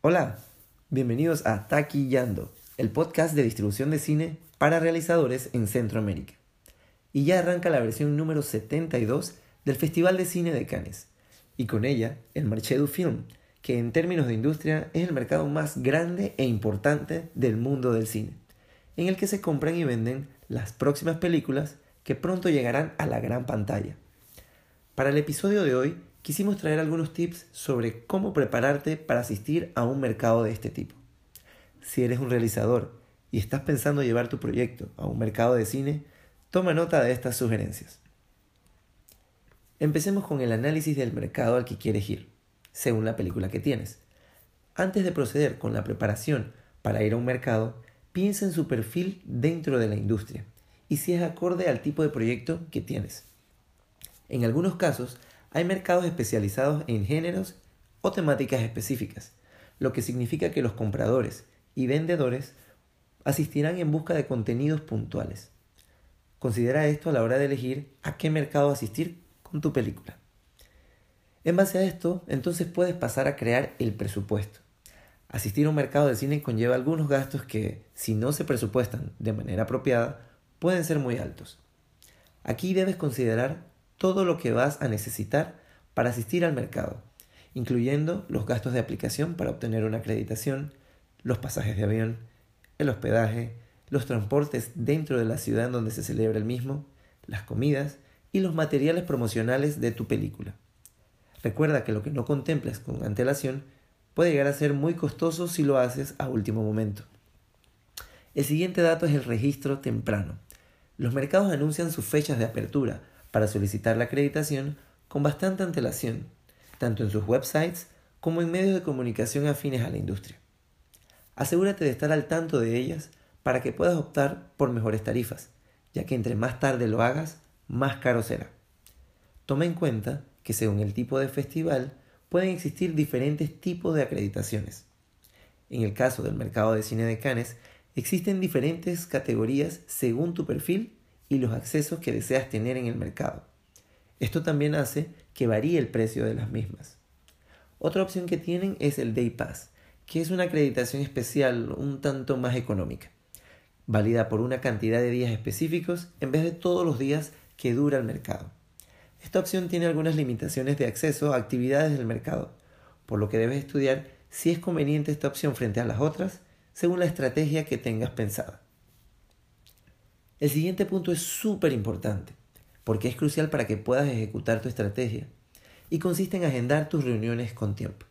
Hola, bienvenidos a Taquillando, el podcast de distribución de cine para realizadores en Centroamérica. Y ya arranca la versión número 72 del Festival de Cine de Cannes, y con ella el Marché du Film, que en términos de industria es el mercado más grande e importante del mundo del cine, en el que se compran y venden las próximas películas que pronto llegarán a la gran pantalla. Para el episodio de hoy quisimos traer algunos tips sobre cómo prepararte para asistir a un mercado de este tipo. Si eres un realizador y estás pensando llevar tu proyecto a un mercado de cine, toma nota de estas sugerencias. Empecemos con el análisis del mercado al que quieres ir, según la película que tienes. Antes de proceder con la preparación para ir a un mercado, piensa en su perfil dentro de la industria y si es acorde al tipo de proyecto que tienes. En algunos casos, hay mercados especializados en géneros o temáticas específicas, lo que significa que los compradores y vendedores asistirán en busca de contenidos puntuales. Considera esto a la hora de elegir a qué mercado asistir con tu película. En base a esto, entonces puedes pasar a crear el presupuesto. Asistir a un mercado de cine conlleva algunos gastos que, si no se presupuestan de manera apropiada, pueden ser muy altos. Aquí debes considerar todo lo que vas a necesitar para asistir al mercado, incluyendo los gastos de aplicación para obtener una acreditación, los pasajes de avión, el hospedaje, los transportes dentro de la ciudad en donde se celebra el mismo, las comidas y los materiales promocionales de tu película. Recuerda que lo que no contemplas con antelación puede llegar a ser muy costoso si lo haces a último momento. El siguiente dato es el registro temprano. Los mercados anuncian sus fechas de apertura para solicitar la acreditación con bastante antelación, tanto en sus websites como en medios de comunicación afines a la industria. Asegúrate de estar al tanto de ellas para que puedas optar por mejores tarifas, ya que entre más tarde lo hagas, más caro será. Toma en cuenta que según el tipo de festival pueden existir diferentes tipos de acreditaciones. En el caso del mercado de cine de Cannes, existen diferentes categorías según tu perfil y los accesos que deseas tener en el mercado. Esto también hace que varíe el precio de las mismas. Otra opción que tienen es el Day Pass, que es una acreditación especial un tanto más económica, válida por una cantidad de días específicos en vez de todos los días que dura el mercado. Esta opción tiene algunas limitaciones de acceso a actividades del mercado, por lo que debes estudiar si es conveniente esta opción frente a las otras según la estrategia que tengas pensada. El siguiente punto es súper importante, porque es crucial para que puedas ejecutar tu estrategia, y consiste en agendar tus reuniones con tiempo.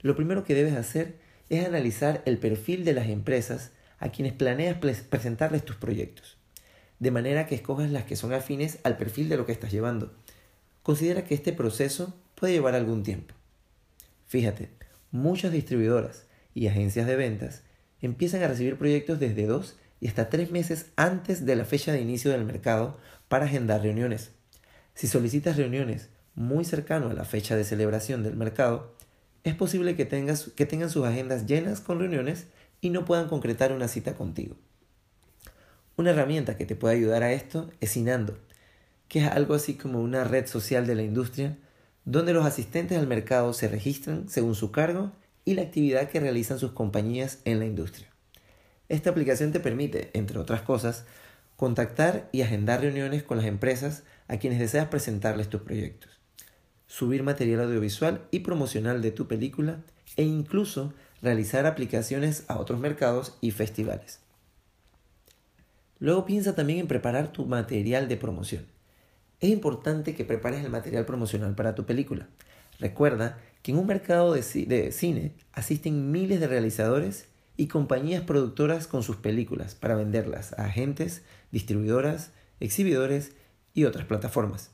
Lo primero que debes hacer es analizar el perfil de las empresas a quienes planeas presentarles tus proyectos, de manera que escojas las que son afines al perfil de lo que estás llevando. Considera que este proceso puede llevar algún tiempo. Fíjate, muchas distribuidoras y agencias de ventas empiezan a recibir proyectos desde dos y hasta tres meses antes de la fecha de inicio del mercado para agendar reuniones. Si solicitas reuniones muy cercano a la fecha de celebración del mercado, es posible que, tengas, que tengan sus agendas llenas con reuniones y no puedan concretar una cita contigo. Una herramienta que te puede ayudar a esto es Inando, que es algo así como una red social de la industria donde los asistentes al mercado se registran según su cargo y la actividad que realizan sus compañías en la industria. Esta aplicación te permite, entre otras cosas, contactar y agendar reuniones con las empresas a quienes deseas presentarles tus proyectos, subir material audiovisual y promocional de tu película e incluso realizar aplicaciones a otros mercados y festivales. Luego piensa también en preparar tu material de promoción. Es importante que prepares el material promocional para tu película. Recuerda que en un mercado de, cine asisten miles de realizadores y compañías productoras con sus películas para venderlas a agentes, distribuidoras, exhibidores y otras plataformas.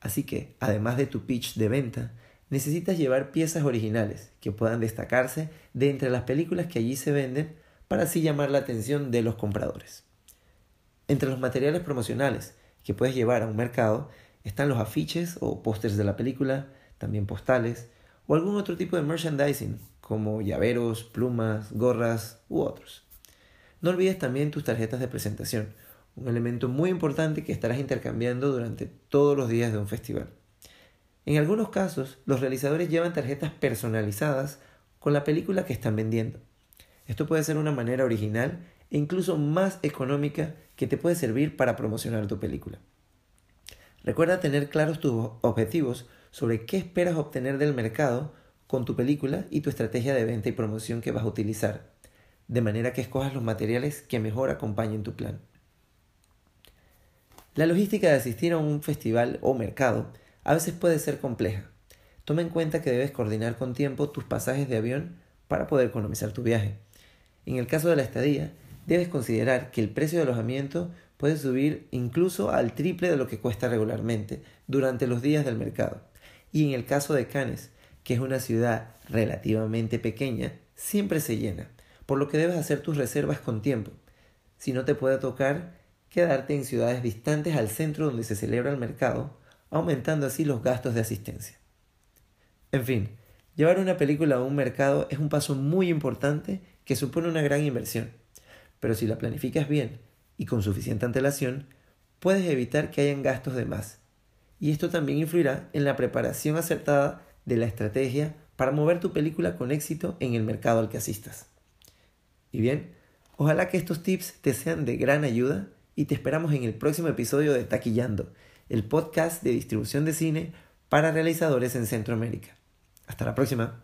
Así que, además de tu pitch de venta, necesitas llevar piezas originales que puedan destacarse de entre las películas que allí se venden para así llamar la atención de los compradores. Entre los materiales promocionales que puedes llevar a un mercado están los afiches o pósters de la película, también postales o algún otro tipo de merchandising como llaveros, plumas, gorras u otros. No olvides también tus tarjetas de presentación, un elemento muy importante que estarás intercambiando durante todos los días de un festival. En algunos casos, los realizadores llevan tarjetas personalizadas con la película que están vendiendo. Esto puede ser una manera original e incluso más económica que te puede servir para promocionar tu película. Recuerda tener claros tus objetivos sobre qué esperas obtener del mercado con tu película y tu estrategia de venta y promoción que vas a utilizar, de manera que escojas los materiales que mejor acompañen tu plan. La logística de asistir a un festival o mercado a veces puede ser compleja. Toma en cuenta que debes coordinar con tiempo tus pasajes de avión para poder economizar tu viaje. En el caso de la estadía, debes considerar que el precio de alojamiento puede subir incluso al triple de lo que cuesta regularmente durante los días del mercado. Y en el caso de Cannes, que es una ciudad relativamente pequeña, siempre se llena, por lo que debes hacer tus reservas con tiempo. Si no te puede tocar, quedarte en ciudades distantes al centro donde se celebra el mercado, aumentando así los gastos de asistencia. En fin, llevar una película a un mercado es un paso muy importante que supone una gran inversión, pero si la planificas bien y con suficiente antelación, puedes evitar que hayan gastos de más. Y esto también influirá en la preparación acertada de la estrategia para mover tu película con éxito en el mercado al que asistas. Y bien, ojalá que estos tips te sean de gran ayuda y te esperamos en el próximo episodio de Taquillando, el podcast de distribución de cine para realizadores en Centroamérica. Hasta la próxima.